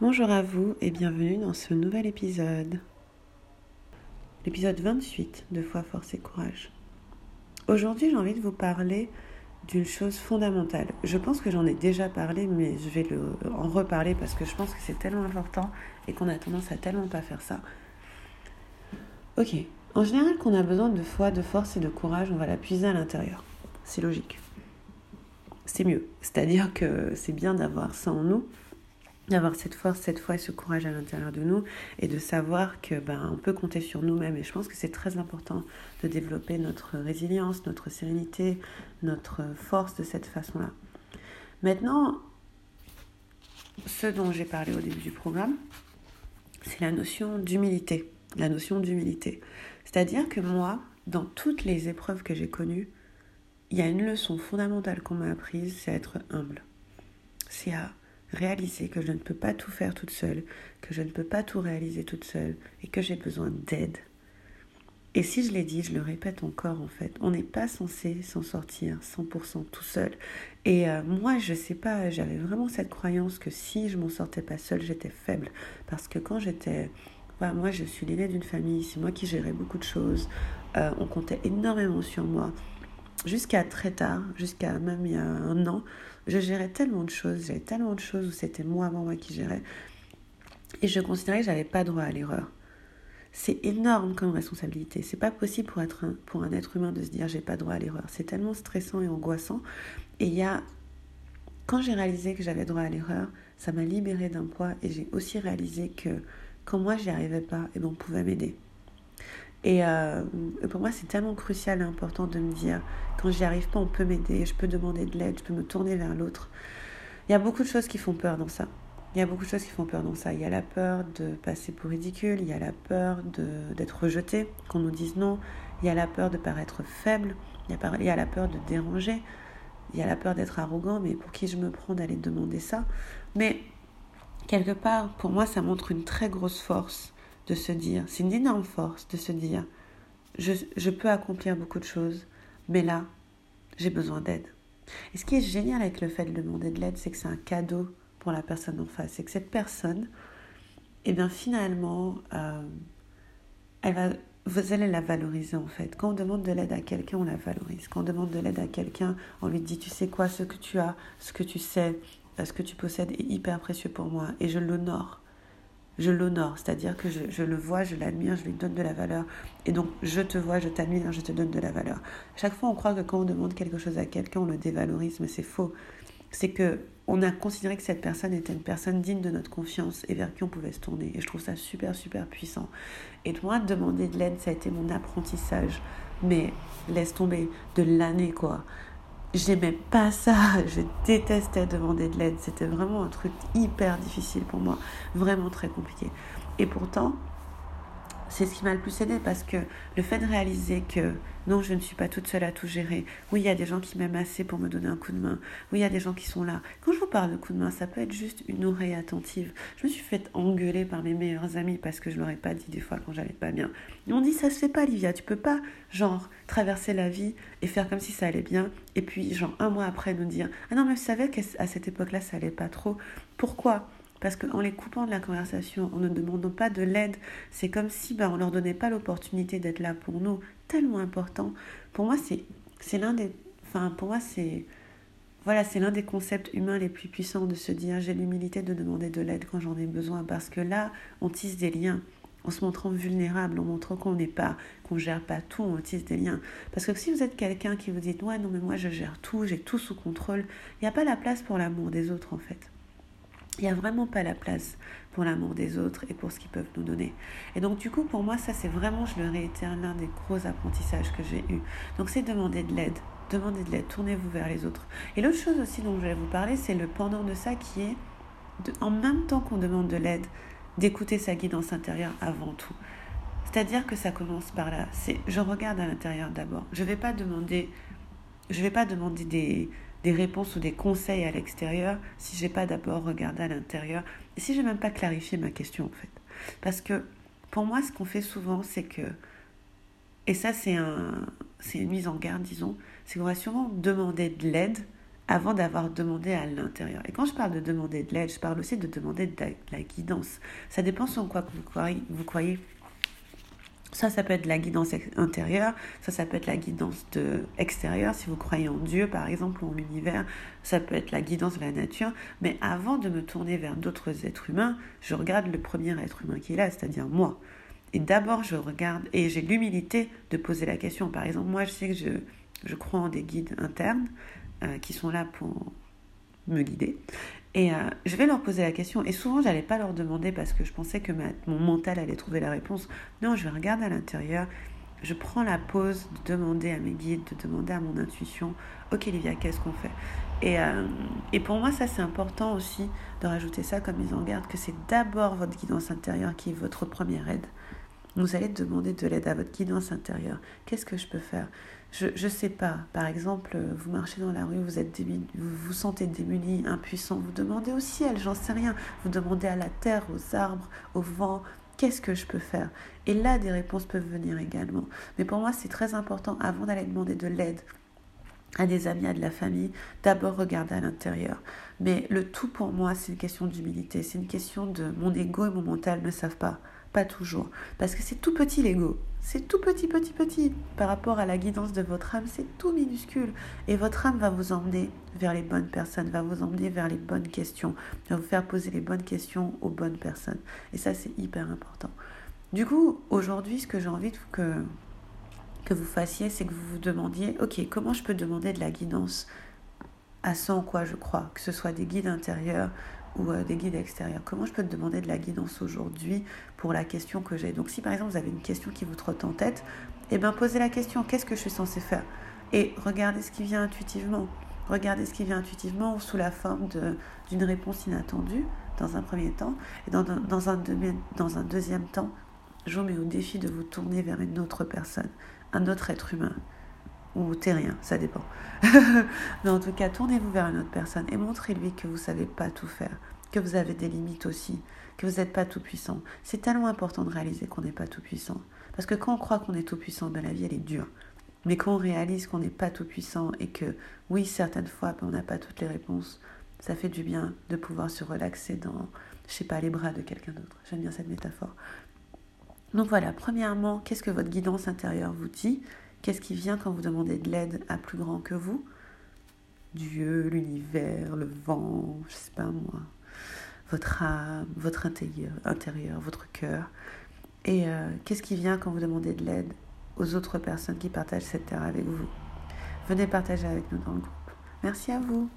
Bonjour à vous et bienvenue dans ce nouvel épisode. L'épisode 28 de Foi, Force et Courage. Aujourd'hui, j'ai envie de vous parler d'une chose fondamentale. Je pense que j'en ai déjà parlé, mais je vais le, en reparler parce que je pense que c'est tellement important et qu'on a tendance à tellement pas faire ça. Ok, en général, qu'on a besoin de foi, de force et de courage, on va la puiser à l'intérieur. C'est logique. C'est mieux. C'est-à-dire que c'est bien d'avoir ça en nous, d'avoir cette force, cette foi et ce courage à l'intérieur de nous et de savoir que ben, on peut compter sur nous-mêmes. Et je pense que c'est très important de développer notre résilience, notre sérénité, notre force de cette façon-là. Maintenant, ce dont j'ai parlé au début du programme, c'est la notion d'humilité. La notion d'humilité. C'est-à-dire que moi, dans toutes les épreuves que j'ai connues, il y a une leçon fondamentale qu'on m'a apprise, c'est être humble. C'est à réaliser que je ne peux pas tout faire toute seule, que je ne peux pas tout réaliser toute seule et que j'ai besoin d'aide. Et si je l'ai dit, je le répète encore en fait, on n'est pas censé s'en sortir 100% tout seul. Et euh, moi, je sais pas, j'avais vraiment cette croyance que si je m'en sortais pas seule, j'étais faible. Parce que quand j'étais. moi, je suis l'aînée d'une famille, c'est moi qui gérais beaucoup de choses. Euh, on comptait énormément sur moi. Jusqu'à très tard, jusqu'à même il y a un an, je gérais tellement de choses, j'avais tellement de choses où c'était moi avant moi qui gérais. Et je considérais que j'avais pas droit à l'erreur. C'est énorme comme responsabilité. C'est pas possible pour, être un, pour un être humain de se dire j'ai pas droit à l'erreur. C'est tellement stressant et angoissant. Et il y a. Quand j'ai réalisé que j'avais droit à l'erreur, ça m'a libéré d'un poids et j'ai aussi réalisé que quand moi j'y arrivais pas, et eh ben, on pouvait m'aider. Euh, et pour moi, c'est tellement crucial et important de me dire, quand j'y arrive pas, on peut m'aider, je peux demander de l'aide, je peux me tourner vers l'autre. Il y a beaucoup de choses qui font peur dans ça. Il y a beaucoup de choses qui font peur dans ça. Il y a la peur de passer pour ridicule, il y a la peur d'être rejeté, qu'on nous dise non, il y a la peur de paraître faible, il y a, il y a la peur de déranger, il y a la peur d'être arrogant, mais pour qui je me prends d'aller demander ça? Mais quelque part, pour moi, ça montre une très grosse force de se dire, c'est une énorme force de se dire, je, je peux accomplir beaucoup de choses, mais là, j'ai besoin d'aide. Et ce qui est génial avec le fait de demander de l'aide, c'est que c'est un cadeau pour la personne en face. C'est que cette personne, eh bien finalement, euh, elle va, vous allez la valoriser en fait. Quand on demande de l'aide à quelqu'un, on la valorise. Quand on demande de l'aide à quelqu'un, on lui dit, tu sais quoi, ce que tu as, ce que tu sais, ce que tu possèdes est hyper précieux pour moi et je l'honore je l'honore, c'est-à-dire que je, le vois, je l'admire, je lui donne de la valeur. Et donc, je te vois, je t'admire, je te donne de la valeur. Chaque fois, on croit que quand on demande quelque chose à quelqu'un, on le dévalorise, mais c'est faux. C'est que on a considéré que cette personne était une personne digne de notre confiance et vers qui on pouvait se tourner. Et je trouve ça super, super puissant. Et moi, demander de l'aide, ça a été mon apprentissage. Mais laisse tomber de l'année, quoi. J'aimais pas ça, je détestais demander de l'aide. C'était vraiment un truc hyper difficile pour moi, vraiment très compliqué. Et pourtant, c'est ce qui m'a le plus aidé parce que le fait de réaliser que non, je ne suis pas toute seule à tout gérer. Oui, il y a des gens qui m'aiment assez pour me donner un coup de main. Oui, il y a des gens qui sont là. Quand je vous parle de coup de main, ça peut être juste une oreille attentive. Je me suis fait engueuler par mes meilleurs amis parce que je leur ai pas dit des fois quand j'allais pas bien. Ils m'ont dit ça se fait pas, Livia. Tu peux pas, genre, traverser la vie et faire comme si ça allait bien et puis, genre, un mois après nous dire ah non, mais je savais qu'à cette époque-là, ça allait pas trop. Pourquoi? Parce qu'en les coupant de la conversation, en ne demandant pas de l'aide, c'est comme si ben, on leur donnait pas l'opportunité d'être là pour nous. Tellement important. Pour moi, c'est, l'un des. Enfin, pour moi. Voilà, c'est l'un des concepts humains les plus puissants de se dire j'ai l'humilité de demander de l'aide quand j'en ai besoin. Parce que là, on tisse des liens en se montrant vulnérable, en montrant qu'on n'est pas, qu'on gère pas tout, on tisse des liens. Parce que si vous êtes quelqu'un qui vous dit ouais non mais moi je gère tout, j'ai tout sous contrôle, il n'y a pas la place pour l'amour des autres en fait il n'y a vraiment pas la place pour l'amour des autres et pour ce qu'ils peuvent nous donner. Et donc du coup, pour moi, ça c'est vraiment, je le réitère, l'un des gros apprentissages que j'ai eu. Donc c'est demander de l'aide. Demandez de l'aide, tournez-vous vers les autres. Et l'autre chose aussi dont je vais vous parler, c'est le pendant de ça qui est, en même temps qu'on demande de l'aide, d'écouter sa guidance intérieure avant tout. C'est-à-dire que ça commence par là. C'est je regarde à l'intérieur d'abord. Je ne vais pas demander, je vais pas demander des, des réponses ou des conseils à l'extérieur si j'ai pas d'abord regardé à l'intérieur et si j'ai même pas clarifié ma question en fait. Parce que pour moi, ce qu'on fait souvent, c'est que, et ça c'est un, c'est une mise en garde, disons, c'est qu'on va souvent demander de l'aide avant d'avoir demandé à l'intérieur. Et quand je parle de demander de l'aide, je parle aussi de demander de la, guidance. Ça dépend sur quoi. Vous croyez. Ça, ça peut être la guidance intérieure, ça, ça peut être la guidance extérieure, si vous croyez en Dieu, par exemple, ou en l'univers, ça peut être la guidance de la nature. Mais avant de me tourner vers d'autres êtres humains, je regarde le premier être humain qui est là, c'est-à-dire moi. Et d'abord, je regarde, et j'ai l'humilité de poser la question. Par exemple, moi, je sais que je, je crois en des guides internes euh, qui sont là pour me guider. Et euh, je vais leur poser la question. Et souvent, je n'allais pas leur demander parce que je pensais que mon mental allait trouver la réponse. Non, je vais regarder à l'intérieur. Je prends la pause de demander à mes guides, de demander à mon intuition, ok Livia, qu'est-ce qu'on fait? Et, euh, et, pour moi, ça c'est important aussi de rajouter ça comme mise en garde, que c'est d'abord votre guidance intérieure qui est votre première aide. Vous allez demander de l'aide à votre guidance intérieure. Qu'est-ce que je peux faire? Je ne sais pas. Par exemple, vous marchez dans la rue, vous êtes vous vous sentez démuni, impuissant. Vous demandez au ciel, j'en sais rien. Vous demandez à la terre, aux arbres, au vent. Qu'est-ce que je peux faire? Et là, des réponses peuvent venir également. Mais pour moi, c'est très important, avant d'aller demander de l'aide à des amis, à de la famille, d'abord regarder à l'intérieur. Mais le tout pour moi, c'est une question d'humilité. C'est une question de mon ego et mon mental ne savent pas. Pas toujours. Parce que c'est tout petit l'ego. C'est tout petit, petit, petit. Par rapport à la guidance de votre âme, c'est tout minuscule. Et votre âme va vous emmener vers les bonnes personnes, va vous emmener vers les bonnes questions, va vous faire poser les bonnes questions aux bonnes personnes. Et ça, c'est hyper important. Du coup, aujourd'hui, ce que j'ai envie que, que vous fassiez, c'est que vous vous demandiez, ok, comment je peux demander de la guidance à ce en quoi je crois, que ce soit des guides intérieurs ou euh, des guides extérieurs. Comment je peux te demander de la guidance aujourd'hui pour la question que j'ai? Donc si par exemple vous avez une question qui vous trotte en tête, eh bien posez la question, qu'est-ce que je suis censé faire? Et regardez ce qui vient intuitivement. Regardez ce qui vient intuitivement sous la forme d'une réponse inattendue dans un premier temps. Et dans, dans, un, dans un deuxième temps, je vous mets au défi de vous tourner vers une autre personne, un autre être humain ou terrien, ça dépend. Mais en tout cas, tournez-vous vers une autre personne et montrez-lui que vous ne savez pas tout faire, que vous avez des limites aussi, que vous n'êtes pas tout puissant. C'est tellement important de réaliser qu'on n'est pas tout puissant. Parce que quand on croit qu'on est tout puissant, ben la vie elle est dure. Mais quand on réalise qu'on n'est pas tout puissant et que oui, certaines fois, ben, on n'a pas toutes les réponses, ça fait du bien de pouvoir se relaxer dans, je sais pas, les bras de quelqu'un d'autre. J'aime bien cette métaphore. Donc voilà, premièrement, qu'est-ce que votre guidance intérieure vous dit? Qu'est-ce qui vient quand vous demandez de l'aide à plus grand que vous? Dieu, l'univers, le vent, je sais pas moi, votre âme, votre intérieur, votre cœur. Et euh, qu'est-ce qui vient quand vous demandez de l'aide aux autres personnes qui partagent cette terre avec vous? Venez partager avec nous dans le groupe. Merci à vous.